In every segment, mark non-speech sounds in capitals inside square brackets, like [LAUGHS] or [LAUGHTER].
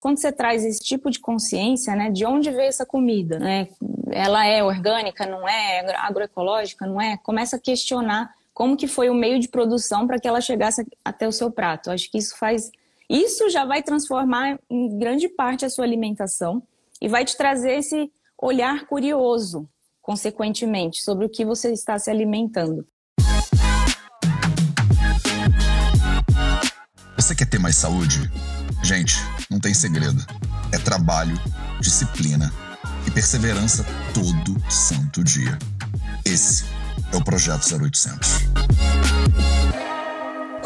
quando você traz esse tipo de consciência, né, de onde veio essa comida, né? Ela é orgânica, não é agroecológica, não é? Começa a questionar como que foi o meio de produção para que ela chegasse até o seu prato. Acho que isso faz isso já vai transformar em grande parte a sua alimentação e vai te trazer esse olhar curioso, consequentemente, sobre o que você está se alimentando. Você quer ter mais saúde? Gente, não tem segredo. É trabalho, disciplina e perseverança todo santo dia. Esse é o Projeto 0800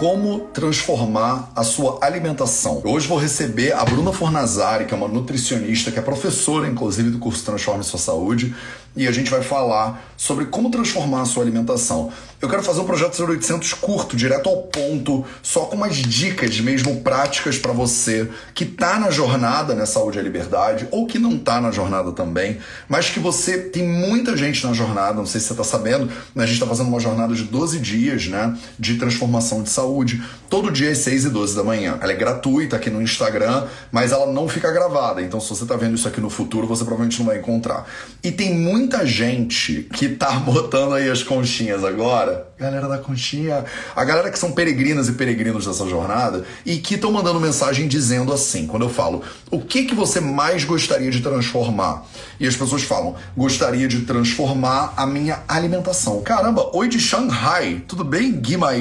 como transformar a sua alimentação. Hoje vou receber a Bruna Fornazari, que é uma nutricionista, que é professora, inclusive, do curso Transforme Sua Saúde, e a gente vai falar sobre como transformar a sua alimentação. Eu quero fazer um projeto 0800 curto, direto ao ponto, só com umas dicas mesmo práticas para você que tá na jornada né, Saúde e Liberdade ou que não tá na jornada também, mas que você tem muita gente na jornada, não sei se você tá sabendo, mas a gente tá fazendo uma jornada de 12 dias, né, de transformação de saúde, todo dia às 6 e 12 da manhã. Ela é gratuita aqui no Instagram, mas ela não fica gravada, então se você tá vendo isso aqui no futuro, você provavelmente não vai encontrar. E tem muita gente que tá [LAUGHS] botando aí as conchinhas agora galera, da conchinha, a galera que são peregrinas e peregrinos dessa jornada e que estão mandando mensagem dizendo assim, quando eu falo, o que que você mais gostaria de transformar? E as pessoas falam, gostaria de transformar a minha alimentação. Caramba, oi de Shanghai, tudo bem, Guimarães?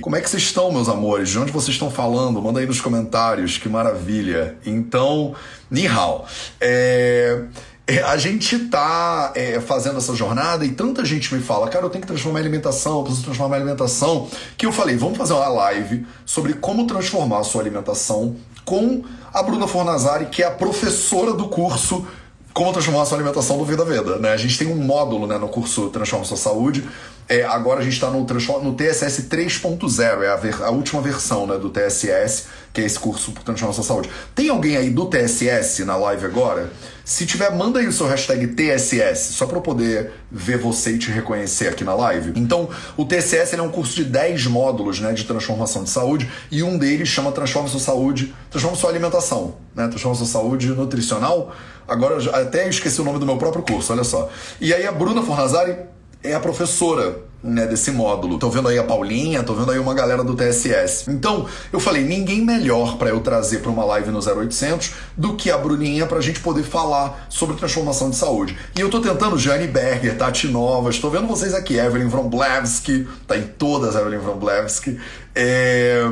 Como é que vocês estão, meus amores? De onde vocês estão falando? Manda aí nos comentários, que maravilha. Então, ni hao. É... É, a gente tá é, fazendo essa jornada e tanta gente me fala, cara, eu tenho que transformar a alimentação, eu preciso transformar a alimentação, que eu falei, vamos fazer uma live sobre como transformar a sua alimentação com a Bruna Fornazari, que é a professora do curso Como Transformar a Sua Alimentação do Vida Veda. Né? A gente tem um módulo né, no curso Transforma Sua Saúde. É, agora a gente está no, no TSS 3.0, é a, ver, a última versão né, do TSS que é esse curso por Transformação Saúde. Tem alguém aí do TSS na live agora? Se tiver, manda aí o seu hashtag TSS, só para eu poder ver você e te reconhecer aqui na live. Então, o TSS é um curso de 10 módulos né, de transformação de saúde e um deles chama Transforma Sua Saúde, Transforma Sua Alimentação, né? Transforma Sua Saúde Nutricional. Agora, até esqueci o nome do meu próprio curso, olha só. E aí a Bruna Fornazari é a professora né, desse módulo. Tô vendo aí a Paulinha, tô vendo aí uma galera do TSS. Então, eu falei, ninguém melhor para eu trazer para uma live no 0800 do que a Bruninha pra gente poder falar sobre transformação de saúde. E eu tô tentando Jane Berger, Tati Novas, tô vendo vocês aqui, Evelyn Vromblevski, tá em todas Evelyn Vromblevski. É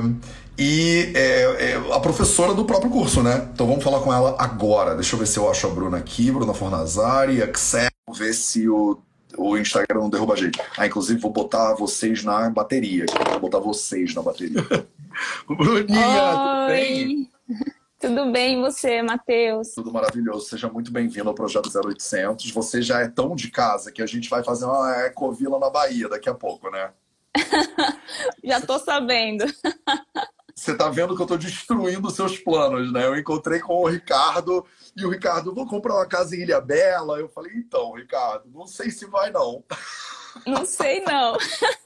e é, é, a professora do próprio curso, né? Então vamos falar com ela agora. Deixa eu ver se eu acho a Bruna aqui, Bruna Fornazari, Excel, ver se o o Instagram não derruba a gente. Ah, inclusive vou botar vocês na bateria. Vou botar vocês na bateria. [LAUGHS] Bruninha, tudo bem? Tudo bem, você, Matheus? Tudo maravilhoso. Seja muito bem-vindo ao Projeto 0800. Você já é tão de casa que a gente vai fazer uma ecovila na Bahia daqui a pouco, né? [LAUGHS] já tô sabendo. [LAUGHS] Você tá vendo que eu tô destruindo seus planos, né? Eu encontrei com o Ricardo e o Ricardo, vou comprar uma casa em Ilha Bela. Eu falei, então, Ricardo, não sei se vai não. Não sei não.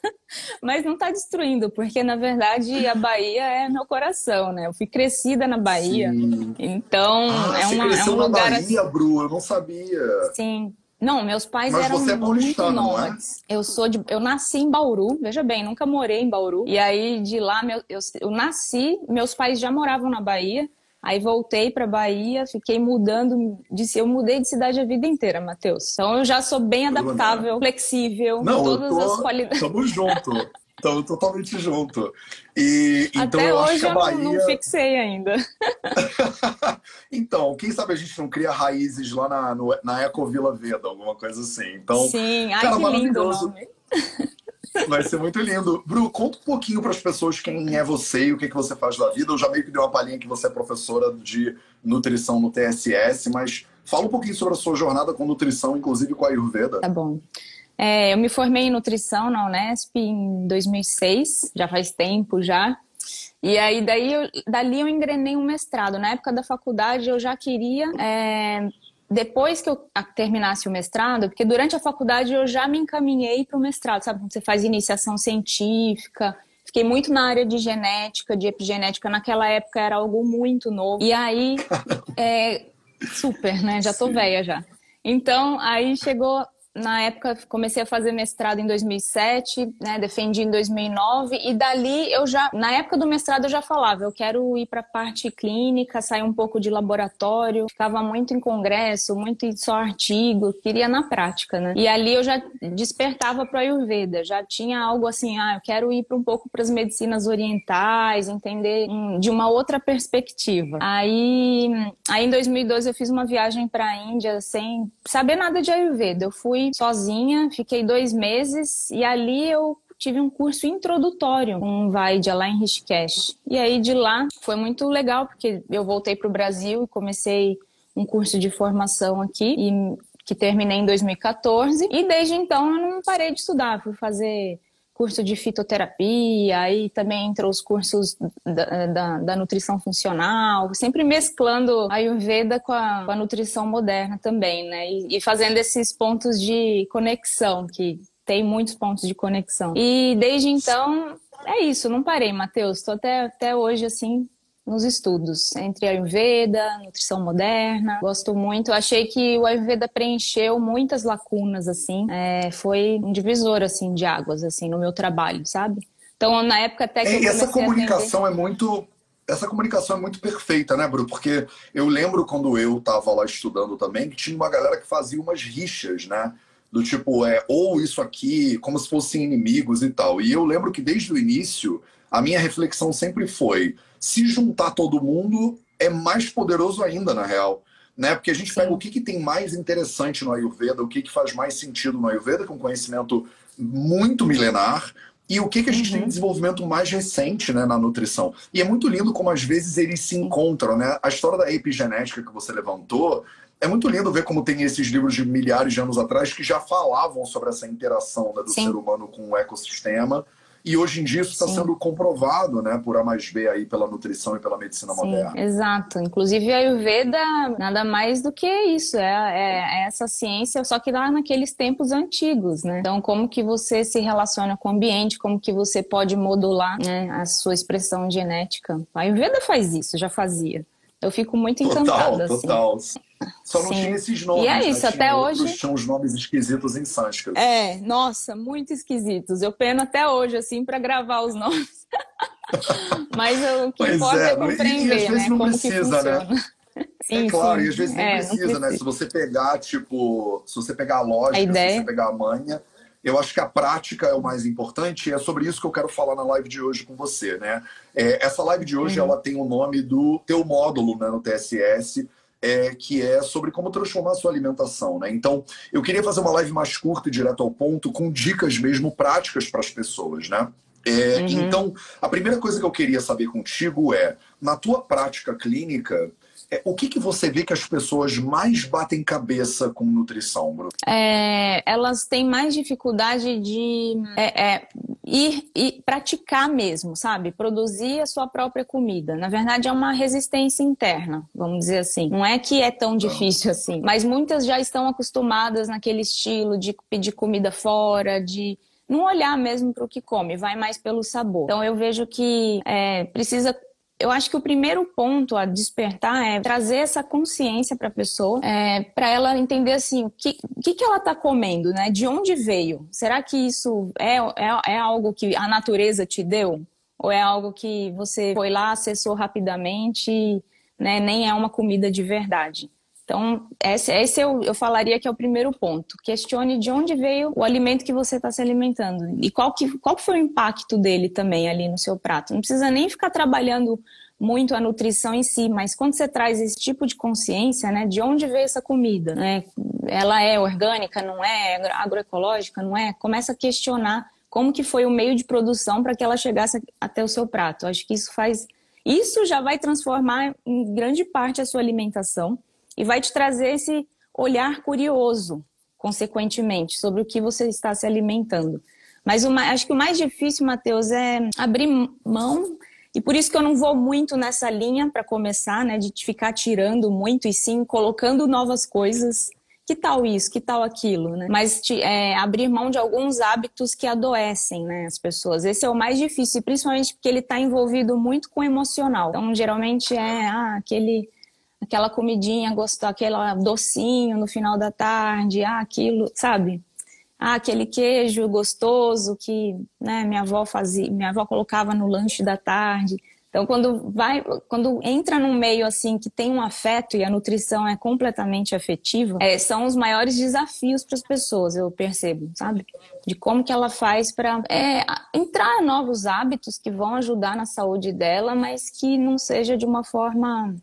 [LAUGHS] Mas não está destruindo, porque na verdade a Bahia é meu coração, né? Eu fui crescida na Bahia. Sim. Então ah, é, uma, é um lugar. Na Bahia, assim... Bru, eu não sabia. Sim. Não, meus pais Mas eram você é muito é? nômades. É? Eu sou de, eu nasci em Bauru, veja bem, nunca morei em Bauru. E aí de lá meu, eu, eu nasci, meus pais já moravam na Bahia. Aí voltei para Bahia, fiquei mudando, disse, eu mudei de cidade a vida inteira, Matheus. Então eu já sou bem adaptável, flexível, Não, todas tô, as qualidades. Tamo junto. [LAUGHS] Estamos totalmente junto. E, então Até eu hoje acho que a Bahia... eu não, não fixei ainda. [LAUGHS] então, quem sabe a gente não cria raízes lá na, no, na Ecovila Veda, alguma coisa assim. Então, Sim, ai cara, que lindo o nome. [LAUGHS] Vai ser muito lindo. Bru, conta um pouquinho para as pessoas quem é você e o que, que você faz da vida. Eu já meio que dei uma palhinha que você é professora de nutrição no TSS, mas fala um pouquinho sobre a sua jornada com nutrição, inclusive com a Ayurveda. Tá bom. É, eu me formei em nutrição na Unesp em 2006, já faz tempo já. E aí daí eu, dali eu engrenei um mestrado. Na época da faculdade eu já queria é, depois que eu terminasse o mestrado, porque durante a faculdade eu já me encaminhei para o mestrado, sabe? Você faz iniciação científica, fiquei muito na área de genética, de epigenética. Naquela época era algo muito novo. E aí, [LAUGHS] é, super, né? Já tô velha já. Então, aí chegou na época comecei a fazer mestrado em 2007, né, defendi em 2009 e dali eu já, na época do mestrado eu já falava, eu quero ir para a parte clínica, sair um pouco de laboratório, ficava muito em congresso, muito em só artigo, queria na prática, né? E ali eu já despertava para Ayurveda, já tinha algo assim, ah, eu quero ir para um pouco para as medicinas orientais, entender de uma outra perspectiva. Aí, aí em 2012 eu fiz uma viagem para a Índia sem saber nada de Ayurveda. Eu fui sozinha, fiquei dois meses e ali eu tive um curso introdutório com um Vaidya lá em Rishikesh. E aí de lá foi muito legal porque eu voltei para o Brasil e comecei um curso de formação aqui e que terminei em 2014 e desde então eu não parei de estudar, fui fazer curso de fitoterapia, aí também entrou os cursos da, da, da, nutrição funcional, sempre mesclando a Ayurveda com a, com a nutrição moderna também, né? E, e, fazendo esses pontos de conexão, que tem muitos pontos de conexão. E desde então, é isso, não parei, Matheus. Estou até, até hoje, assim, nos estudos, entre Ayurveda, nutrição moderna. Gosto muito. Achei que o Ayurveda preencheu muitas lacunas, assim. É, foi um divisor, assim, de águas, assim, no meu trabalho, sabe? Então, na época até que e essa comunicação é muito essa comunicação é muito perfeita, né, Bruno? Porque eu lembro quando eu estava lá estudando também que tinha uma galera que fazia umas rixas, né? Do tipo, é, ou isso aqui, como se fossem inimigos e tal. E eu lembro que desde o início, a minha reflexão sempre foi: se juntar todo mundo é mais poderoso ainda, na real. Né? Porque a gente Sim. pega o que, que tem mais interessante no Ayurveda, o que, que faz mais sentido no Ayurveda, com conhecimento muito milenar, e o que, que a gente uhum. tem de desenvolvimento mais recente né, na nutrição. E é muito lindo como às vezes eles se encontram. Né? A história da epigenética que você levantou é muito lindo ver como tem esses livros de milhares de anos atrás que já falavam sobre essa interação né, do Sim. ser humano com o ecossistema. E hoje em dia isso está sendo comprovado, né, por A mais B aí pela nutrição e pela medicina Sim, moderna. Exato. Inclusive a Ayurveda nada mais do que isso, é, é, é, essa ciência, só que lá naqueles tempos antigos, né? Então como que você se relaciona com o ambiente, como que você pode modular né, a sua expressão genética. A Ayurveda faz isso, já fazia. Eu fico muito encantada. Total, total. Assim. Só não Sim. tinha esses nomes. E é isso, né? até tinha, hoje. Tinha uns nomes esquisitos em sânscrito. É, nossa, muito esquisitos. Eu peno até hoje, assim, para gravar os [LAUGHS] nomes. Mas o que pois importa é, é compreender, e, e às vezes né? Não como precisa, né? Sim, é claro, sim. e às vezes nem é, precisa, precisa, né? Se você pegar, tipo, se você pegar a lógica, a ideia... se você pegar a manha, eu acho que a prática é o mais importante e é sobre isso que eu quero falar na live de hoje com você, né? É, essa live de hoje, uhum. ela tem o nome do teu módulo né, no TSS, é, que é sobre como transformar a sua alimentação, né? Então, eu queria fazer uma live mais curta e direto ao ponto, com dicas mesmo práticas para as pessoas, né? É, uhum. Então, a primeira coisa que eu queria saber contigo é, na tua prática clínica, o que, que você vê que as pessoas mais batem cabeça com nutrição, Bruno? É, elas têm mais dificuldade de é, é, ir e praticar mesmo, sabe? Produzir a sua própria comida. Na verdade, é uma resistência interna, vamos dizer assim. Não é que é tão difícil assim, mas muitas já estão acostumadas naquele estilo de pedir comida fora, de não olhar mesmo para o que come, vai mais pelo sabor. Então eu vejo que é, precisa eu acho que o primeiro ponto a despertar é trazer essa consciência para a pessoa, é, para ela entender assim o que, que, que ela está comendo, né? De onde veio? Será que isso é, é, é algo que a natureza te deu? Ou é algo que você foi lá, acessou rapidamente, né? Nem é uma comida de verdade. Então, esse, esse eu, eu falaria que é o primeiro ponto. Questione de onde veio o alimento que você está se alimentando e qual, que, qual foi o impacto dele também ali no seu prato. Não precisa nem ficar trabalhando muito a nutrição em si, mas quando você traz esse tipo de consciência, né, de onde veio essa comida, né, ela é orgânica, não é agroecológica, não é, começa a questionar como que foi o meio de produção para que ela chegasse até o seu prato. Acho que isso faz, isso já vai transformar em grande parte a sua alimentação e vai te trazer esse olhar curioso, consequentemente, sobre o que você está se alimentando. Mas o, acho que o mais difícil, Matheus, é abrir mão, e por isso que eu não vou muito nessa linha para começar, né, de ficar tirando muito, e sim colocando novas coisas que tal isso, que tal aquilo, né? Mas é, abrir mão de alguns hábitos que adoecem, né, as pessoas. Esse é o mais difícil, principalmente porque ele está envolvido muito com o emocional. Então, geralmente é ah, aquele aquela comidinha gostosa, aquele docinho no final da tarde, ah, aquilo, sabe? Ah, aquele queijo gostoso que né, minha avó fazia, minha avó colocava no lanche da tarde. Então, quando vai, quando entra num meio assim que tem um afeto e a nutrição é completamente afetiva, é, são os maiores desafios para as pessoas, eu percebo, sabe? De como que ela faz para é, entrar novos hábitos que vão ajudar na saúde dela, mas que não seja de uma forma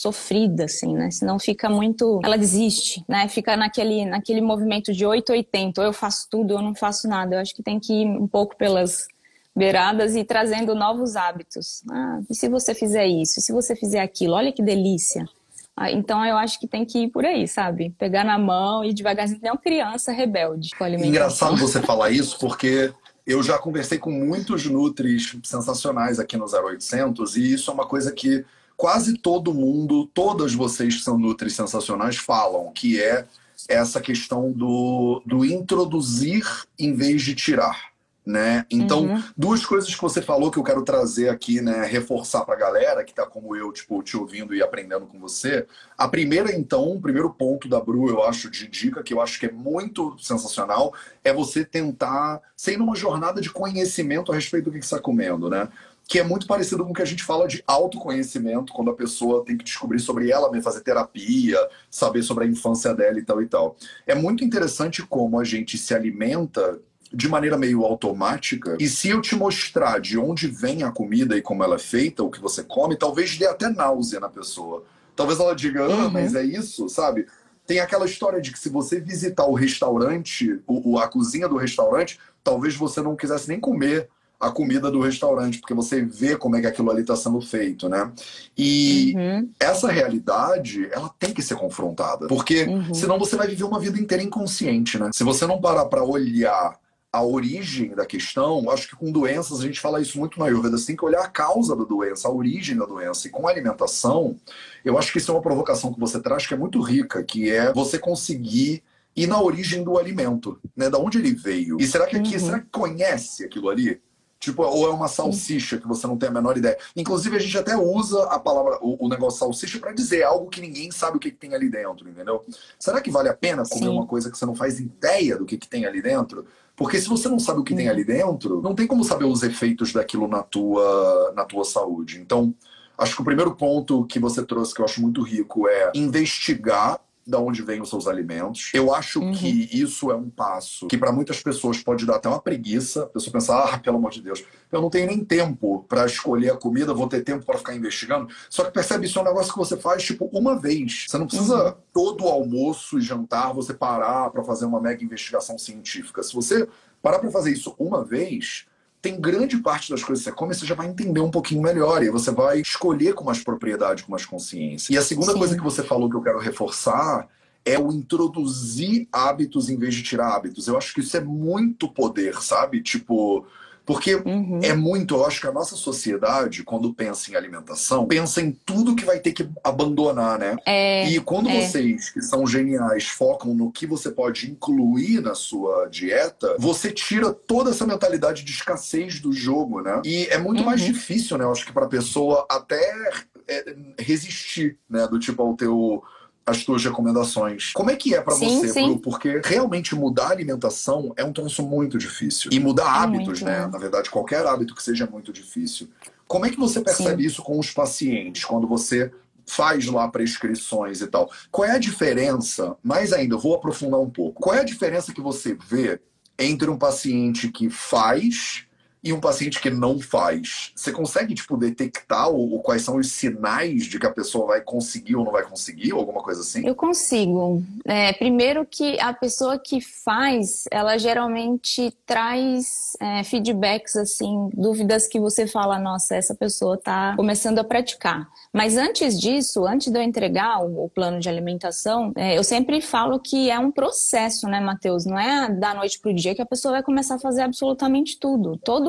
sofrida, assim, né? Senão fica muito. Ela desiste, né? Fica naquele, naquele movimento de 880, ou eu faço tudo, ou eu não faço nada. Eu acho que tem que ir um pouco pelas beiradas e trazendo novos hábitos. Ah, e se você fizer isso? E se você fizer aquilo? Olha que delícia. Ah, então eu acho que tem que ir por aí, sabe? Pegar na mão e devagarzinho, uma criança rebelde. Engraçado você falar isso, porque eu já conversei com muitos nutris sensacionais aqui no 0800 e isso é uma coisa que quase todo mundo, todas vocês que são nutris sensacionais falam, que é essa questão do, do introduzir em vez de tirar né? Então, uhum. duas coisas que você falou que eu quero trazer aqui, né, reforçar para a galera que está como eu, tipo, te ouvindo e aprendendo com você. A primeira, então, o primeiro ponto da Bru, eu acho, de dica, que eu acho que é muito sensacional, é você tentar ser numa jornada de conhecimento a respeito do que, que você está comendo, né? Que é muito parecido com o que a gente fala de autoconhecimento, quando a pessoa tem que descobrir sobre ela fazer terapia, saber sobre a infância dela e tal e tal. É muito interessante como a gente se alimenta de maneira meio automática. E se eu te mostrar de onde vem a comida e como ela é feita, o que você come, talvez dê até náusea na pessoa. Talvez ela diga, ah, uhum. mas é isso, sabe? Tem aquela história de que se você visitar o restaurante, o, a cozinha do restaurante, talvez você não quisesse nem comer a comida do restaurante, porque você vê como é que aquilo ali está sendo feito, né? E uhum. essa realidade, ela tem que ser confrontada, porque uhum. senão você vai viver uma vida inteira inconsciente, né? Se você não parar para olhar a origem da questão, acho que com doenças a gente fala isso muito na Ayurveda, você tem que olhar a causa da doença, a origem da doença. E com a alimentação, eu acho que isso é uma provocação que você traz que é muito rica, que é você conseguir ir na origem do alimento, né? Da onde ele veio. E será que aqui, uhum. será que conhece aquilo ali? Tipo, ou é uma salsicha que você não tem a menor ideia. Inclusive, a gente até usa a palavra, o, o negócio salsicha para dizer algo que ninguém sabe o que, que, tem ali dentro, entendeu? Será que vale a pena comer Sim. uma coisa que você não faz ideia do que, que tem ali dentro? Porque se você não sabe o que tem ali dentro, não tem como saber os efeitos daquilo na tua, na tua saúde. Então, acho que o primeiro ponto que você trouxe, que eu acho muito rico, é investigar da onde vêm os seus alimentos. Eu acho uhum. que isso é um passo que para muitas pessoas pode dar até uma preguiça. A pessoa pensar, ah, pelo amor de Deus, eu não tenho nem tempo para escolher a comida, vou ter tempo para ficar investigando. Só que percebe, isso é um negócio que você faz tipo uma vez. Você não precisa uhum. todo o almoço e jantar você parar para fazer uma mega investigação científica. Se você parar para fazer isso uma vez, tem grande parte das coisas que você come, você já vai entender um pouquinho melhor e você vai escolher com mais propriedade, com mais consciência. E a segunda Sim. coisa que você falou que eu quero reforçar é o introduzir hábitos em vez de tirar hábitos. Eu acho que isso é muito poder, sabe? Tipo, porque uhum. é muito, eu acho que a nossa sociedade, quando pensa em alimentação, pensa em tudo que vai ter que abandonar, né? É, e quando é. vocês, que são geniais, focam no que você pode incluir na sua dieta, você tira toda essa mentalidade de escassez do jogo, né? E é muito uhum. mais difícil, né? Eu acho que para a pessoa até é, resistir, né? Do tipo ao teu as tuas recomendações. Como é que é para você, sim. Bru? Porque realmente mudar a alimentação é um troço muito difícil. E mudar é hábitos, né? Na verdade, qualquer hábito que seja muito difícil. Como é que você percebe sim. isso com os pacientes, quando você faz lá prescrições e tal? Qual é a diferença? Mais ainda, eu vou aprofundar um pouco. Qual é a diferença que você vê entre um paciente que faz e um paciente que não faz, você consegue tipo detectar o, quais são os sinais de que a pessoa vai conseguir ou não vai conseguir, ou alguma coisa assim? Eu consigo. É, primeiro que a pessoa que faz, ela geralmente traz é, feedbacks assim, dúvidas que você fala, nossa, essa pessoa está começando a praticar. Mas antes disso, antes de eu entregar o, o plano de alimentação, é, eu sempre falo que é um processo, né, Matheus? Não é da noite para o dia que a pessoa vai começar a fazer absolutamente tudo. Todo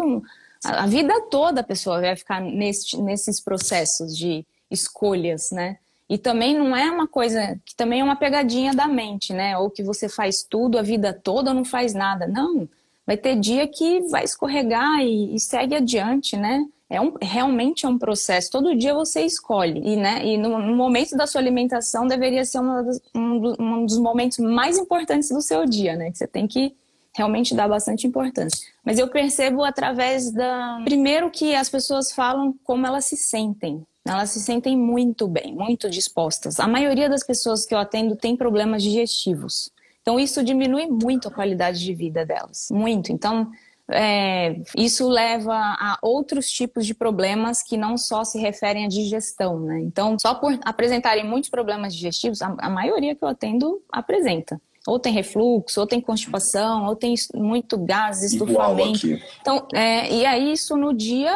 a vida toda a pessoa vai ficar nesse, nesses processos de escolhas, né? E também não é uma coisa que também é uma pegadinha da mente, né? Ou que você faz tudo a vida toda ou não faz nada. Não. Vai ter dia que vai escorregar e, e segue adiante, né? É um, realmente é um processo. Todo dia você escolhe. E, né, e no, no momento da sua alimentação deveria ser das, um, um, dos momentos mais importantes do seu dia, né? Que você tem que realmente dar bastante importância. Mas eu percebo através da. Primeiro que as pessoas falam como elas se sentem. Elas se sentem muito bem, muito dispostas. A maioria das pessoas que eu atendo tem problemas digestivos. Então, isso diminui muito a qualidade de vida delas. Muito. Então, é, isso leva a outros tipos de problemas que não só se referem à digestão, né? Então, só por apresentarem muitos problemas digestivos, a, a maioria que eu atendo apresenta. Ou tem refluxo, ou tem constipação, ou tem muito gás, estufamento. Então, é, e aí isso no dia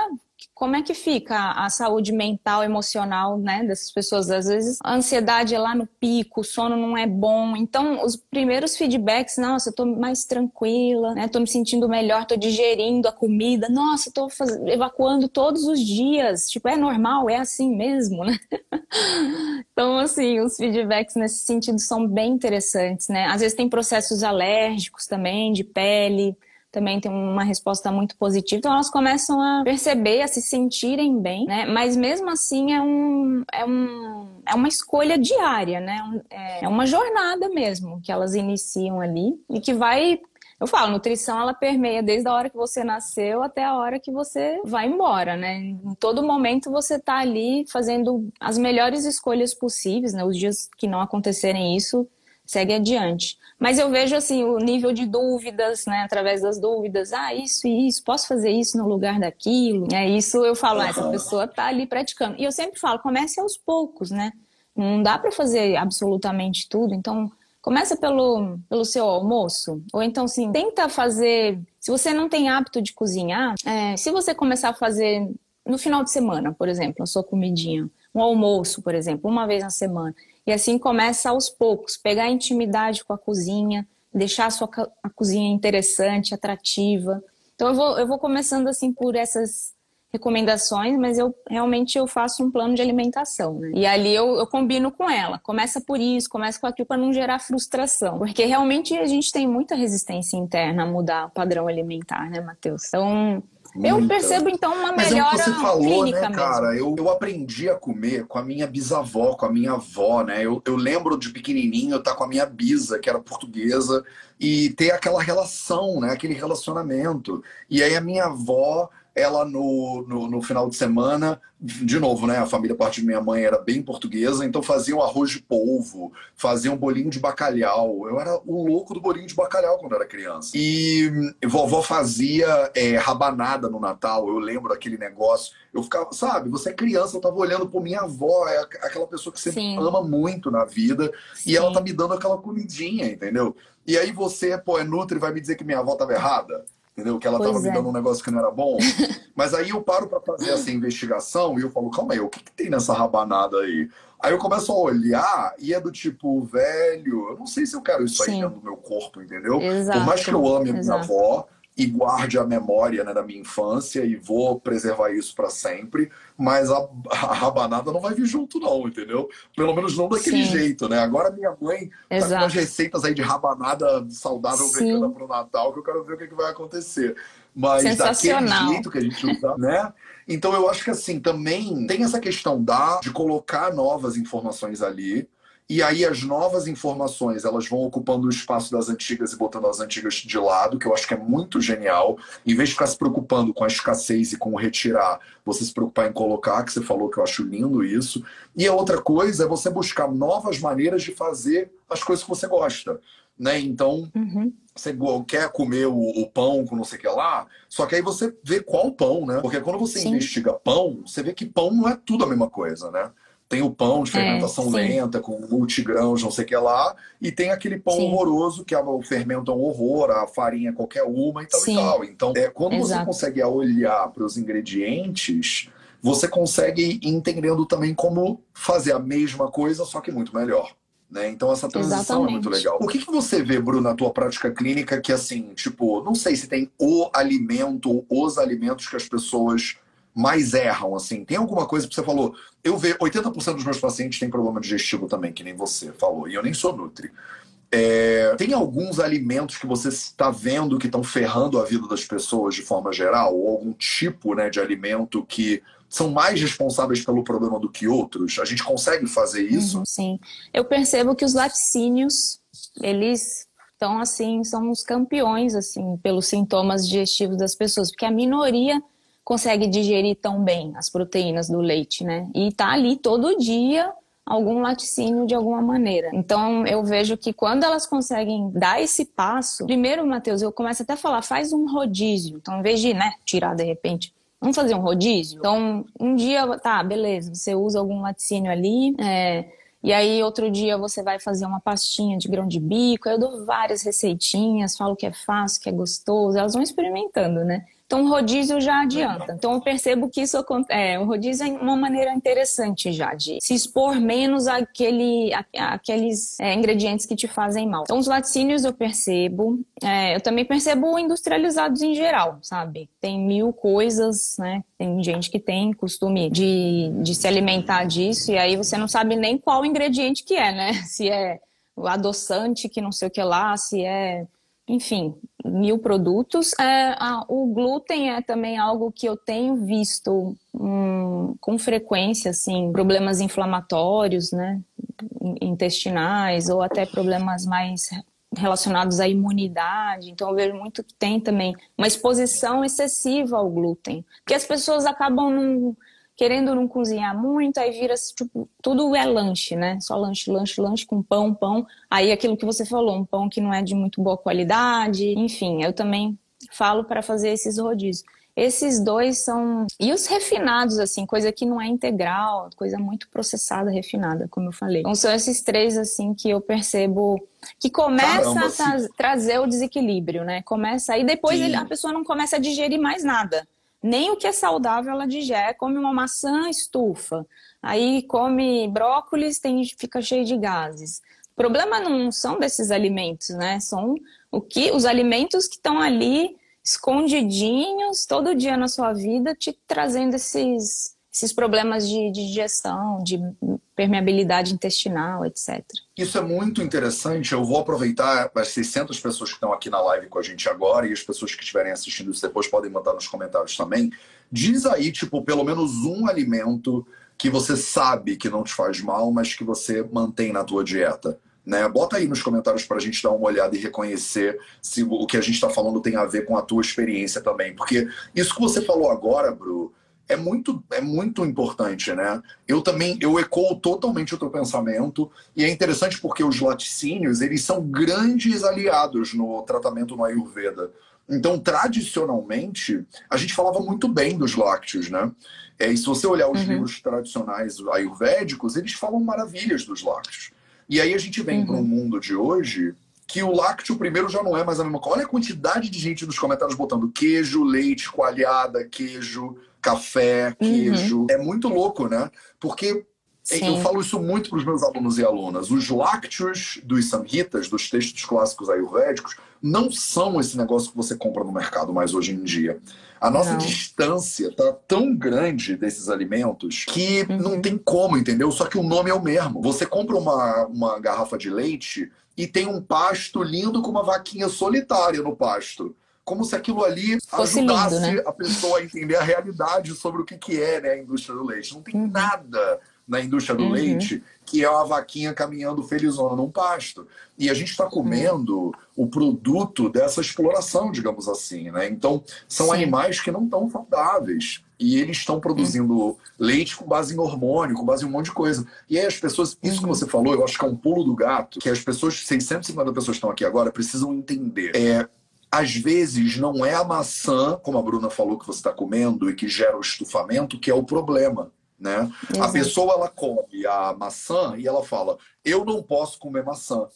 como é que fica a saúde mental, emocional, né, dessas pessoas? Às vezes a ansiedade é lá no pico, o sono não é bom. Então, os primeiros feedbacks, nossa, eu tô mais tranquila, né? Tô me sentindo melhor, tô digerindo a comida. Nossa, tô faz... evacuando todos os dias. Tipo, é normal, é assim mesmo, né? [LAUGHS] então, assim, os feedbacks nesse sentido são bem interessantes, né? Às vezes tem processos alérgicos também, de pele também tem uma resposta muito positiva. Então elas começam a perceber, a se sentirem bem, né? Mas mesmo assim é, um, é, um, é uma escolha diária, né? É, uma jornada mesmo que elas iniciam ali e que vai eu falo, nutrição ela permeia desde a hora que você nasceu até a hora que você vai embora, né? Em todo momento você tá ali fazendo as melhores escolhas possíveis, né? Os dias que não acontecerem isso, segue adiante. Mas eu vejo assim o nível de dúvidas, né, através das dúvidas, ah, isso e isso, posso fazer isso no lugar daquilo? É isso eu falo, ah, essa pessoa está ali praticando. E eu sempre falo, comece aos poucos, né? Não dá para fazer absolutamente tudo, então começa pelo, pelo seu almoço, ou então sim, tenta fazer. Se você não tem hábito de cozinhar, é, se você começar a fazer no final de semana, por exemplo, a sua comidinha, um almoço, por exemplo, uma vez na semana. E assim começa aos poucos, pegar intimidade com a cozinha, deixar a sua a cozinha interessante, atrativa. Então eu vou, eu vou começando assim por essas recomendações, mas eu realmente eu faço um plano de alimentação, né? E ali eu, eu combino com ela. Começa por isso, começa com aquilo para não gerar frustração, porque realmente a gente tem muita resistência interna a mudar o padrão alimentar, né, Matheus? Então eu percebo então uma melhora Mas é o que você falou, né, cara? Eu, eu aprendi a comer com a minha bisavó, com a minha avó, né? Eu, eu lembro de pequenininho eu estar tá com a minha bisa, que era portuguesa, e ter aquela relação, né? Aquele relacionamento. E aí a minha avó ela no, no, no, final de semana, de novo, né? A família, a parte de minha mãe, era bem portuguesa, então fazia um arroz de polvo, fazia um bolinho de bacalhau. Eu era o louco do bolinho de bacalhau quando era criança. E vovó fazia é, rabanada no Natal, eu lembro daquele negócio. Eu ficava, sabe, você é criança, eu tava olhando por minha avó, é aquela pessoa que você Sim. ama muito na vida, Sim. e ela tá me dando aquela comidinha, entendeu? E aí você, pô, é Nutri, vai me dizer que minha avó tava errada? Entendeu? Que ela estava me é. dando um negócio que não era bom. [LAUGHS] Mas aí eu paro para fazer essa investigação e eu falo, calma aí, o que, que tem nessa rabanada aí? Aí eu começo a olhar e é do tipo, velho, eu não sei se eu quero isso Sim. aí dentro do meu corpo, entendeu? Exato. Por mais que eu ame a minha Exato. avó, e guarde a memória né, da minha infância e vou preservar isso para sempre, mas a, a, rabanada não vai vir junto não, entendeu? Pelo menos não daquele Sim. jeito, né? Agora minha mãe Exato. tá com umas receitas aí de rabanada saudável vegana pro Natal que eu quero ver o que, que vai acontecer. Mas daquele jeito que a gente usa, [LAUGHS] né? Então eu acho que assim, também tem essa questão da de colocar novas informações ali, e aí as novas informações elas vão ocupando o espaço das antigas e botando as antigas de lado, que eu acho que é muito genial. Em vez de ficar se preocupando com a escassez e com o retirar, você se preocupar em colocar, que você falou que eu acho lindo isso. E a outra coisa é você buscar novas maneiras de fazer as coisas que você gosta. Né? Então, uhum. você quer comer o, o, pão com não sei o que lá, só que aí você vê qual pão, né? Porque quando você Sim. investiga pão, você vê que pão não é tudo a mesma coisa, né? Tem o pão de é, fermentação é, lenta, com multigrãos, não sei o que lá, e tem aquele pão sim. horroroso que é o fermento é um horror, a farinha é qualquer uma e tal sim. e tal. Então, é, quando Exato. você consegue olhar para os ingredientes, você consegue ir entendendo também como fazer a mesma coisa, só que muito melhor. Né? Então essa transição Exatamente. é muito legal. O que, que você vê, Bruno, na tua prática clínica que assim, tipo, não sei se tem o alimento ou os alimentos que as pessoas mais erram, assim? Tem alguma coisa que você falou? Eu vejo 80% dos meus pacientes têm problema digestivo também, que nem você falou, e eu nem sou nutri. É, tem alguns alimentos que você está vendo que estão ferrando a vida das pessoas de forma geral, ou algum tipo né, de alimento que são mais responsáveis pelo problema do que outros? A gente consegue fazer isso? Uhum, sim. Eu percebo que os laticínios, eles estão assim, são os campeões assim pelos sintomas digestivos das pessoas, porque a minoria consegue digerir tão bem as proteínas do leite, né? E tá ali todo dia algum laticínio de alguma maneira. Então eu vejo que quando elas conseguem dar esse passo, primeiro, Matheus, eu começo até a falar, faz um rodízio. Então, em vez de, né, tirar de repente, vamos fazer um rodízio? Então, um dia, tá, beleza, você usa algum laticínio ali, é, e aí, outro dia, você vai fazer uma pastinha de grão de bico. Eu dou várias receitinhas, falo que é fácil, que é gostoso. Elas vão experimentando, né? Então, o rodízio já adianta. Então, eu percebo que isso é, o rodízio é uma maneira interessante já de se expor menos àquele, àqueles é, ingredientes que te fazem mal. Então, os laticínios eu percebo. É, eu também percebo industrializados em geral, sabe? Tem mil coisas, né? Tem gente que tem costume de, de se alimentar disso e aí você não sabe nem qual ingrediente que é, né? [LAUGHS] Se é o adoçante que não sei o que lá, se é enfim, mil produtos. É, a, o glúten é também algo que eu tenho visto hum, com frequência, assim, problemas inflamatórios, né, intestinais ou até problemas mais relacionados à imunidade. Então eu vejo muito que tem também uma exposição excessiva ao glúten, porque as pessoas acabam num querendo não cozinhar muito, aí vira tipo, tudo é lanche, né? Só lanche, lanche, lanche com pão, pão. Aí aquilo que você falou, um pão que não é de muito boa qualidade, enfim, eu também falo para fazer esses rodízios. Esses dois são. E os refinados, assim, coisa que não é integral, coisa muito processada, refinada, como eu falei. Então são esses três, assim, que eu percebo que começa Caramba, a tra trazer o desequilíbrio, né? Começa aí, depois ele, a pessoa não começa a digerir mais nada nem o que é saudável ela digere. Come uma maçã, estufa. Aí come brócolis, tem, fica cheio de gases. O problema não são desses alimentos, né? São o que os alimentos que estão ali escondidinhos todo dia na sua vida, te trazendo esses esses problemas de, digestão, de permeabilidade intestinal, etc. Isso é muito interessante. Eu vou aproveitar as 600 pessoas que estão aqui na live com a gente agora e as pessoas que estiverem assistindo isso depois podem mandar nos comentários também. Diz aí, tipo, pelo menos um alimento que você sabe que não te faz mal, mas que você mantém na tua dieta. Né? Bota aí nos comentários para a gente dar uma olhada e reconhecer se o que a gente está falando tem a ver com a tua experiência também. Porque isso que você falou agora, Bru, é muito, é muito importante, né? Eu também, eu ecoo totalmente o teu pensamento e é interessante porque os laticínios, eles são grandes aliados no tratamento no Ayurveda. Então, tradicionalmente, a gente falava muito bem dos lácteos, né? É, e se você olhar os uhum. livros tradicionais ayurvédicos, eles falam maravilhas dos lácteos. E aí a gente vem uhum. para um mundo de hoje que o lácteo primeiro já não é mais a mesma coisa. Olha a quantidade de gente nos comentários botando queijo, leite, coalhada, queijo, café, queijo. Uhum. É muito louco, né? Porque Sim. eu falo isso muito para os meus alunos e alunas. Os lácteos dos samhitas, dos textos clássicos ayurvédicos, não são esse negócio que você compra no mercado mais hoje em dia. A nossa não. distância tá tão grande desses alimentos que uhum. não tem como, entendeu? Só que o nome é o mesmo. Você compra uma, uma garrafa de leite e tem um pasto lindo com uma vaquinha solitária no pasto como se aquilo ali Fosse ajudasse lindo, né? a pessoa a entender a realidade sobre o que, que é né, a indústria do leite. Não tem uhum. nada na indústria do uhum. leite que é uma vaquinha caminhando felizona num pasto. E a gente está comendo uhum. o produto dessa exploração, digamos assim. Né? Então, são Sim. animais que não estão saudáveis. E eles estão produzindo uhum. leite com base em hormônio, com base em um monte de coisa. E aí as pessoas, isso que uhum. você falou, eu acho que é um pulo do gato, que as pessoas, 650 pessoas que estão aqui agora, precisam entender. É, às vezes não é a maçã, como a Bruna falou que você está comendo e que gera o estufamento, que é o problema. Né? A pessoa ela come a maçã e ela fala: eu não posso comer maçã.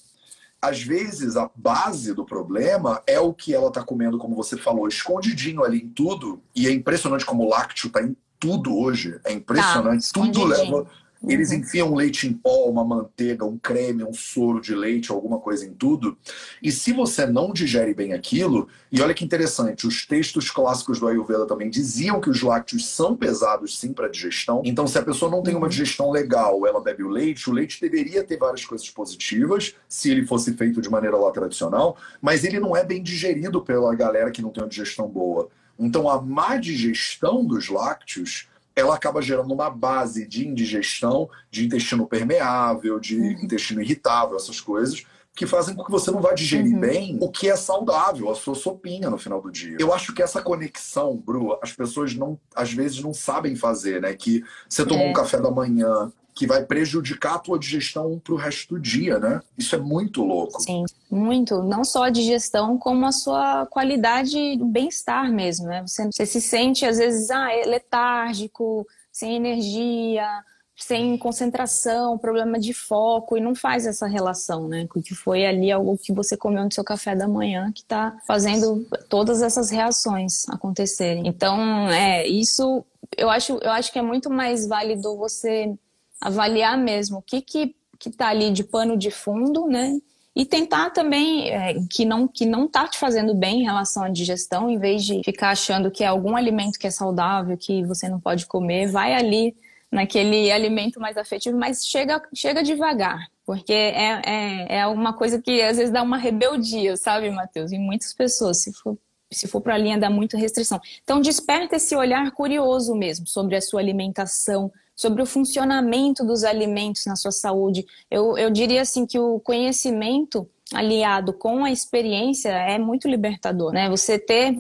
Às vezes a base do problema é o que ela está comendo, como você falou, escondidinho ali em tudo. E é impressionante como o lácteo está em tudo hoje. É impressionante. Tá, tudo leva Uhum. Eles enfiam leite em pó, uma manteiga, um creme, um soro de leite, alguma coisa em tudo. E se você não digere bem aquilo, e olha que interessante, os textos clássicos do Ayurveda também diziam que os lácteos são pesados sim para digestão. Então, se a pessoa não tem uma uhum. digestão legal, ela bebe o leite, o leite deveria ter várias coisas positivas, se ele fosse feito de maneira lá tradicional, mas ele não é bem digerido pela galera que não tem uma digestão boa. Então, a má digestão dos lácteos ela acaba gerando uma base de indigestão, de intestino permeável, de uhum. intestino irritável, essas coisas, que fazem com que você não vá digerir uhum. bem o que é saudável, a sua sopinha no final do dia. Eu acho que essa conexão, Bru, as pessoas não, às vezes não sabem fazer, né? Que você tomou é. um café da manhã, que vai prejudicar a tua digestão para o resto do dia, né? Isso é muito louco. Sim, muito. Não só a digestão, como a sua qualidade do bem-estar mesmo, né? Você, você se sente, às vezes, ah, é letárgico, sem energia, sem concentração, problema de foco, e não faz essa relação, né? Com que foi ali algo que você comeu no seu café da manhã que está fazendo todas essas reações acontecerem. Então, é, isso eu acho, eu acho que é muito mais válido você avaliar mesmo o que que que está ali de pano de fundo, né? E tentar também é, que não que não tá te fazendo bem em relação à digestão, em vez de ficar achando que é algum alimento que é saudável, que você não pode comer, vai ali naquele alimento mais afetivo, mas chega chega devagar, porque é, é, é uma coisa que às vezes dá uma rebeldia, sabe, Matheus? Em muitas pessoas, se for se for para a linha dá muita restrição. Então desperta esse olhar curioso mesmo sobre a sua alimentação, sobre o funcionamento dos alimentos na sua saúde. Eu, eu diria assim que o conhecimento aliado com a experiência é muito libertador, né? Você ter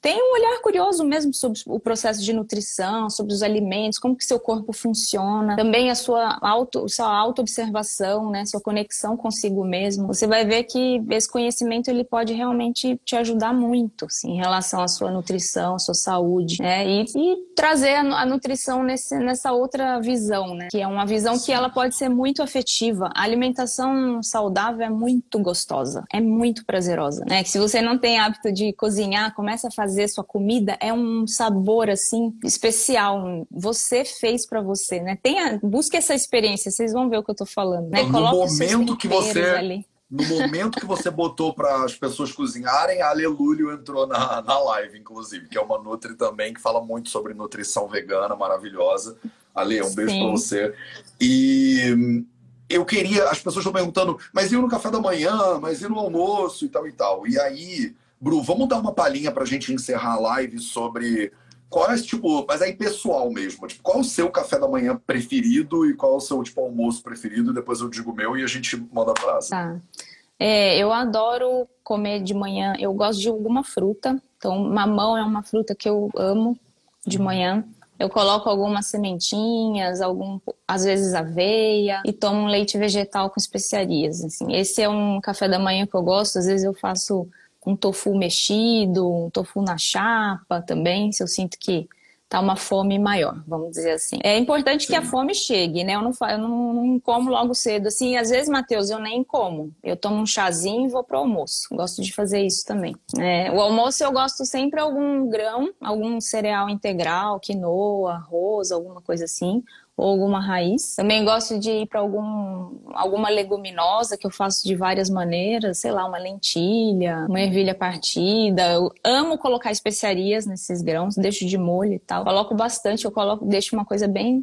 tem um olhar curioso mesmo sobre o processo de nutrição, sobre os alimentos, como que seu corpo funciona, também a sua auto, sua auto-observação, né, sua conexão consigo mesmo. Você vai ver que esse conhecimento ele pode realmente te ajudar muito, assim, em relação à sua nutrição, à sua saúde, né, e, e trazer a, a nutrição nesse, nessa outra visão, né, que é uma visão que ela pode ser muito afetiva. A alimentação saudável é muito gostosa, é muito prazerosa, né, que se você não tem hábito de cozinhar, começa a fazer sua comida é um sabor assim especial. Você fez para você, né? Tenha, busque essa experiência, vocês vão ver o que eu tô falando, né? No momento que você ali. No momento que você botou para as pessoas cozinharem, a Aleluia entrou na, na live, inclusive, que é uma Nutri também, que fala muito sobre nutrição vegana, maravilhosa. Ale, um beijo para você. E eu queria, as pessoas estão perguntando, mas e no café da manhã, mas e no almoço e tal e tal. E aí, Bru, vamos dar uma palhinha para a gente encerrar a live sobre qual é, tipo, mas aí pessoal mesmo, tipo, qual é o seu café da manhã preferido e qual é o seu, tipo, almoço preferido, depois eu digo o meu e a gente manda a frase. Tá. É, eu adoro comer de manhã, eu gosto de alguma fruta, então mamão é uma fruta que eu amo de manhã. Eu coloco algumas sementinhas, algum, às vezes aveia e tomo um leite vegetal com especiarias. Assim. Esse é um café da manhã que eu gosto. Às vezes eu faço um tofu mexido, um tofu na chapa também, se eu sinto que tá uma fome maior, vamos dizer assim. É importante Sim. que a fome chegue, né? Eu não, eu não, não como logo cedo. Assim, às vezes, Matheus, eu nem como. Eu tomo um chazinho e vou pro almoço. Gosto de fazer isso também. É, o almoço eu gosto sempre algum grão, algum cereal integral, quinoa, arroz, alguma coisa assim ou alguma raiz. Também gosto de ir para algum, alguma leguminosa que eu faço de várias maneiras, sei lá, uma lentilha, uma ervilha partida. Eu amo colocar especiarias nesses grãos, deixo de molho e tal. Coloco bastante, eu coloco, deixo uma coisa bem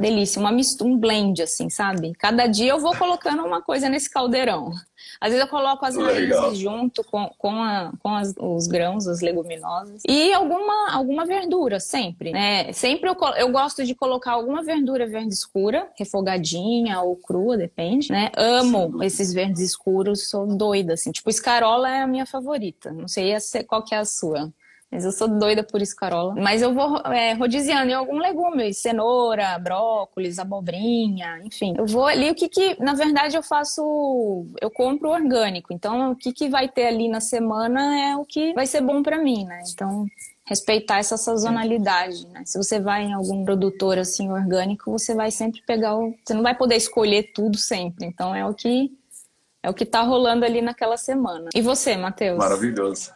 delícia, uma mistura, um blend, assim, sabe? Cada dia eu vou colocando uma coisa nesse caldeirão. Às vezes eu coloco as raízes junto com, com, a, com as, os grãos, as leguminosas. E alguma, alguma verdura, sempre, né? Sempre eu, eu gosto de colocar alguma verdura verde escura, refogadinha ou crua, depende, né? Amo esses verdes escuros, sou doida, assim. Tipo, escarola é a minha favorita. Não sei qual que é a sua. Mas eu sou doida por escarola. Mas eu vou é, rodiziando em algum legume, cenoura, brócolis, abobrinha, enfim. Eu vou ali, o que que, na verdade, eu faço, eu compro orgânico. Então, o que que vai ter ali na semana é o que vai ser bom para mim, né? Então, respeitar essa sazonalidade, né? Se você vai em algum produtor assim orgânico, você vai sempre pegar o, você não vai poder escolher tudo sempre. Então, é o que é o que tá rolando ali naquela semana. E você, Matheus? Maravilhoso.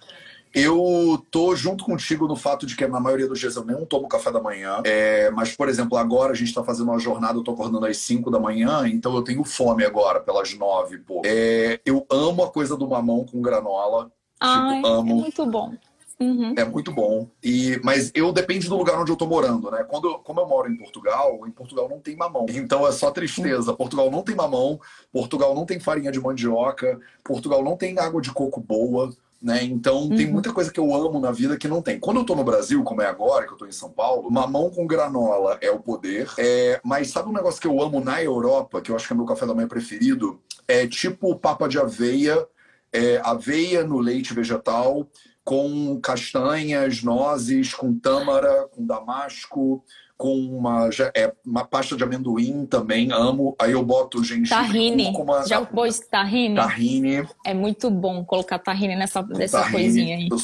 Eu tô junto contigo no fato de que na maioria dos dias eu nem tomo café da manhã. É, mas, por exemplo, agora a gente tá fazendo uma jornada, eu tô acordando às 5 da manhã, então eu tenho fome agora, pelas 9, pô. É, eu amo a coisa do mamão com granola. Ai, tipo, amo. É muito bom. Uhum. É muito bom. E, mas eu depende do lugar onde eu tô morando, né? Quando como eu moro em Portugal, em Portugal não tem mamão. Então é só tristeza. Uhum. Portugal não tem mamão, Portugal não tem farinha de mandioca, Portugal não tem água de coco boa. Né? Então uhum. tem muita coisa que eu amo na vida que não tem. Quando eu tô no Brasil, como é agora, que eu tô em São Paulo, mamão com granola é o poder. É... Mas sabe um negócio que eu amo na Europa, que eu acho que é meu café da manhã preferido? É tipo papa de aveia, é aveia no leite vegetal, com castanhas, nozes, com tâmara, com damasco, com uma, é, uma pasta de amendoim também, amo. Aí eu boto gengibre, tahine. Cúrcuma, Já pôs tahine? Tahine. É muito bom colocar tahine nessa, nessa tahine. coisinha aí. Eu,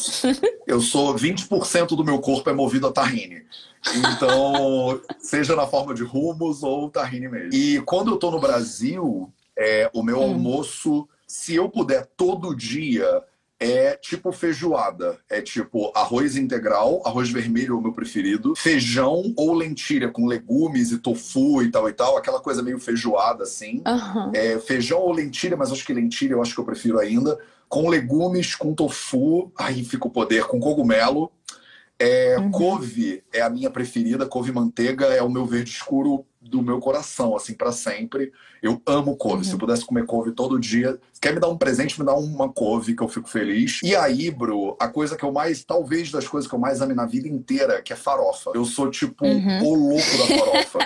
eu sou 20% do meu corpo é movido a tahine. Então, [LAUGHS] seja na forma de rumos ou tahine mesmo. E quando eu tô no Brasil, é, o meu hum. almoço, se eu puder todo dia é tipo feijoada. É tipo arroz integral, arroz vermelho é o meu preferido, feijão ou lentilha com legumes e tofu e tal e tal, aquela coisa meio feijoada assim. Uhum. É, feijão ou lentilha, mas acho que lentilha eu acho que eu prefiro ainda. Com legumes, com tofu, aí fica o poder, com cogumelo. É, uhum. Couve é a minha preferida, couve manteiga é o meu verde escuro do meu coração, assim, para sempre. Eu amo couve. Uhum. Se eu pudesse comer couve todo dia, quer me dar um presente, me dá uma couve que eu fico feliz. E aí, Bro, a coisa que eu mais, talvez das coisas que eu mais amo na vida inteira, que é farofa. Eu sou tipo uhum. o louco da farofa.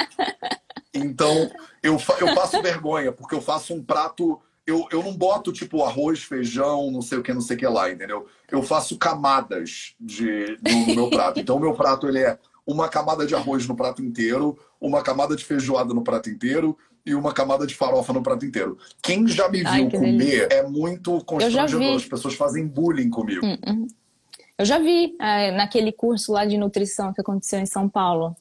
então, eu, eu passo vergonha, porque eu faço um prato eu, eu não boto tipo arroz, feijão, não sei o que, não sei o que lá, entendeu? Eu faço camadas de, no meu prato. Então, o meu prato ele é uma camada de arroz no prato inteiro, uma camada de feijoada no prato inteiro e uma camada de farofa no prato inteiro. Quem já me viu Ai, comer delícia. é muito constrangedor. As pessoas fazem bullying comigo. Hum, hum. Eu já vi é, naquele curso lá de nutrição que aconteceu em São Paulo.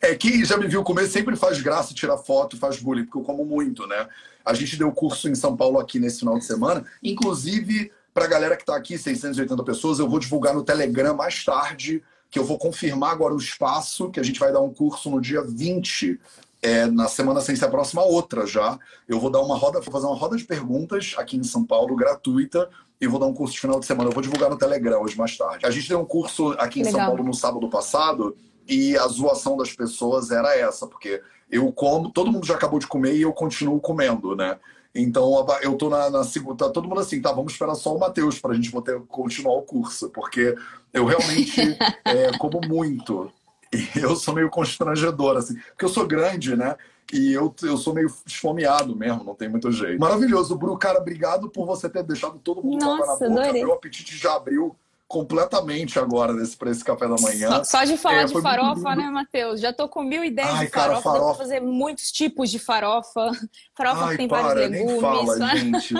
é, quem já me viu comer sempre faz graça, tira foto, faz bullying, porque eu como muito, né? A gente deu curso em São Paulo aqui nesse final de semana. Inclusive, para a galera que está aqui, 680 pessoas, eu vou divulgar no Telegram mais tarde que eu vou confirmar agora o espaço, que a gente vai dar um curso no dia 20, é, na semana sem ser a próxima outra já. Eu vou dar uma roda, vou fazer uma roda de perguntas aqui em São Paulo, gratuita, e vou dar um curso de final de semana. Eu vou divulgar no Telegram hoje mais tarde. A gente deu um curso aqui em Legal. São Paulo no sábado passado, e a zoação das pessoas era essa, porque eu como, todo mundo já acabou de comer e eu continuo comendo, né? Então eu tô na, na segunda, tá todo mundo assim, tá, vamos esperar só o Matheus para a gente poder continuar o curso, porque eu realmente [LAUGHS] é, como muito. E eu sou meio constrangedor, assim, porque eu sou grande, né? E eu, eu sou meio esfomeado mesmo, não tem muito jeito. Maravilhoso, Bru, cara, obrigado por você ter deixado todo mundo Nossa, na boca. Adorei. Meu apetite já abriu completamente agora nesse, para esse café da manhã. Só, só de falar é, de farofa, né, Matheus? Já tô com mil ideias Ai, de farofa. Cara, farofa. Dá pra fazer muitos tipos de farofa. [LAUGHS] Farofa Ai, tem para, vários legumes. Nem fala, [LAUGHS] gente.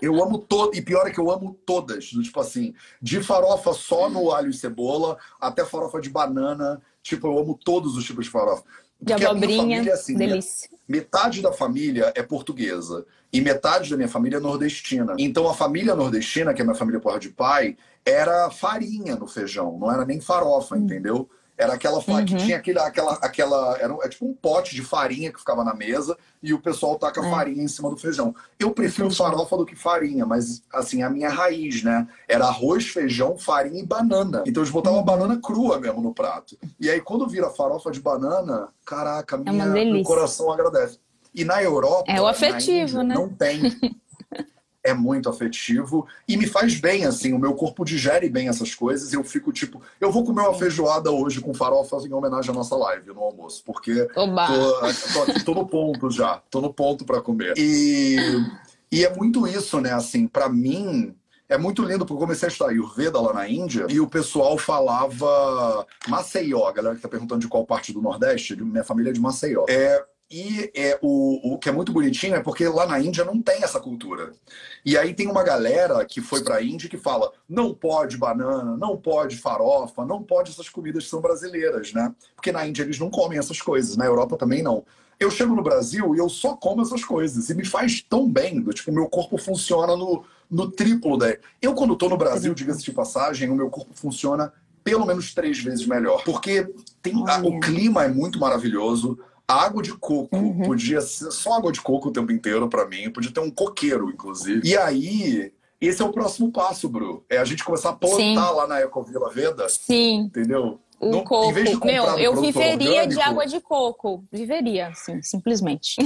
Eu amo todo. E pior é que eu amo todas. Tipo assim, de farofa só no alho e cebola, até farofa de banana. Tipo, eu amo todos os tipos de farofa. Porque de abobrinha, família, assim, delícia. Metade da família é portuguesa e metade da minha família é nordestina. Então a família nordestina, que é minha família por de pai, era farinha no feijão, não era nem farofa, uhum. entendeu? Era aquela farinha uhum. que tinha aquele, aquela, aquela. Era é tipo um pote de farinha que ficava na mesa e o pessoal taca é. farinha em cima do feijão. Eu prefiro farofa do que farinha, mas assim, a minha raiz, né? Era arroz, feijão, farinha e banana. Então eles botavam uhum. banana crua mesmo no prato. E aí, quando vira farofa de banana, caraca, é minha, é meu coração agradece. E na Europa. É o afetivo, Índia, né? Não tem. [LAUGHS] é muito afetivo e me faz bem, assim, o meu corpo digere bem essas coisas eu fico tipo, eu vou comer uma feijoada hoje com farofa em homenagem à nossa live no almoço, porque tô, tô, tô no ponto já, tô no ponto para comer. E, e é muito isso, né, assim, para mim, é muito lindo, porque eu comecei a estudar Ayurveda lá na Índia e o pessoal falava Maceió, a galera que tá perguntando de qual parte do Nordeste, minha família é de Maceió. É, e é, o, o que é muito bonitinho é porque lá na Índia não tem essa cultura. E aí tem uma galera que foi para a Índia que fala: não pode banana, não pode farofa, não pode essas comidas que são brasileiras, né? Porque na Índia eles não comem essas coisas, na Europa também não. Eu chego no Brasil e eu só como essas coisas. E me faz tão bem, do, tipo, meu corpo funciona no, no triplo da. Eu, quando estou no Brasil, diga-se de passagem, o meu corpo funciona pelo menos três vezes melhor. Porque tem, a, o clima é muito maravilhoso. A água de coco uhum. podia ser só água de coco o tempo inteiro para mim. Podia ter um coqueiro, inclusive. E aí, esse é o próximo passo, Bru. É a gente começar a plantar Sim. lá na Ecovila Veda. Sim. Entendeu? o não, coco. Meu, eu viveria orgânico, de água de coco. Viveria, assim, simplesmente.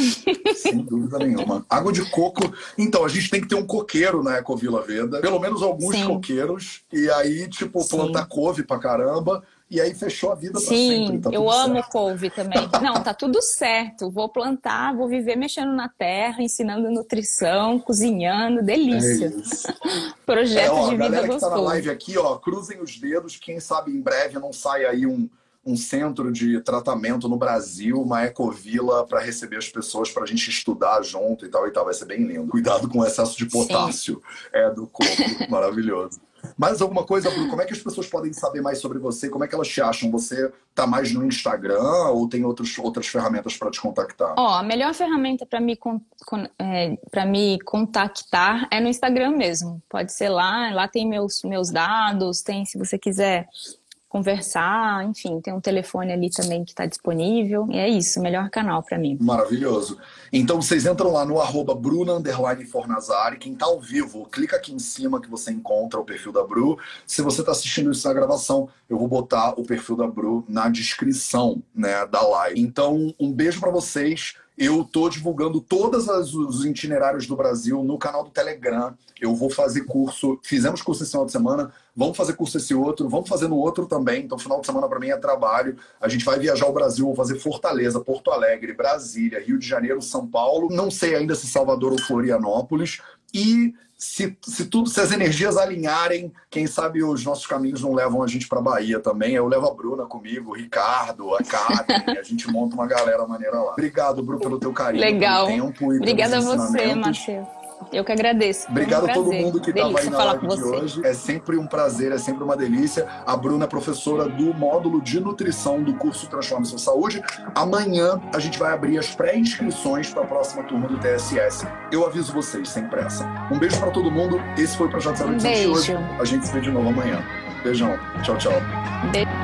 Sem dúvida nenhuma. Água de coco. Então, a gente tem que ter um coqueiro na Ecovila Veda. Pelo menos alguns Sim. coqueiros. E aí, tipo, plantar Sim. couve pra caramba e aí fechou a vida Sim, sempre. Tá eu amo certo. couve também. [LAUGHS] Não, tá tudo certo. Vou plantar, vou viver mexendo na terra, ensinando nutrição, cozinhando, delícia. É [LAUGHS] Projeto é, ó, de vida gostoso. Que tá na live aqui, ó, cruzem os dedos, quem sabe em breve não sai aí um um centro de tratamento no Brasil, uma ecovila para receber as pessoas para a gente estudar junto e tal e tal. Vai ser bem lindo. Cuidado com o excesso de potássio é do corpo. [LAUGHS] Maravilhoso. Mais alguma coisa, Bruno? Como é que as pessoas podem saber mais sobre você? Como é que elas te acham? Você tá mais no Instagram ou tem outros, outras ferramentas para te contactar? Ó, a melhor ferramenta para me, é, me contactar é no Instagram mesmo. Pode ser lá, lá tem meus, meus dados, tem, se você quiser conversar, enfim, tem um telefone ali também que está disponível. E é isso, melhor canal para mim. Maravilhoso. Então vocês entram lá no arroba Bruna Fornazari. Quem está ao vivo, clica aqui em cima que você encontra o perfil da Bru. Se você está assistindo isso na gravação, eu vou botar o perfil da Bru na descrição né, da live. Então, um beijo para vocês. Eu estou divulgando todos os itinerários do Brasil no canal do Telegram. Eu vou fazer curso, fizemos curso esse final de semana, vamos fazer curso esse outro, vamos fazer no outro também. Então, final de semana para mim é trabalho. A gente vai viajar o Brasil, vou fazer Fortaleza, Porto Alegre, Brasília, Rio de Janeiro, São Paulo. Não sei ainda se Salvador ou Florianópolis. E se, se tudo, se as energias alinharem, quem sabe os nossos caminhos não levam a gente para Bahia também. Eu levo a Bruna comigo, o Ricardo, a Karen, a gente monta uma galera maneira lá. Obrigado, Bruno, pelo teu carinho, Legal. pelo tempo e Obrigada a você, Matheus. Eu que agradeço. Obrigado um a todo mundo que estava aí na live de hoje. É sempre um prazer, é sempre uma delícia. A Bruna é professora do módulo de nutrição do curso Transforme Sua Saúde. Amanhã a gente vai abrir as pré-inscrições para a próxima turma do TSS. Eu aviso vocês, sem pressa. Um beijo para todo mundo. Esse foi o Projeto 085 um de hoje. A gente se vê de novo amanhã. Beijão. Tchau, tchau. Beijo.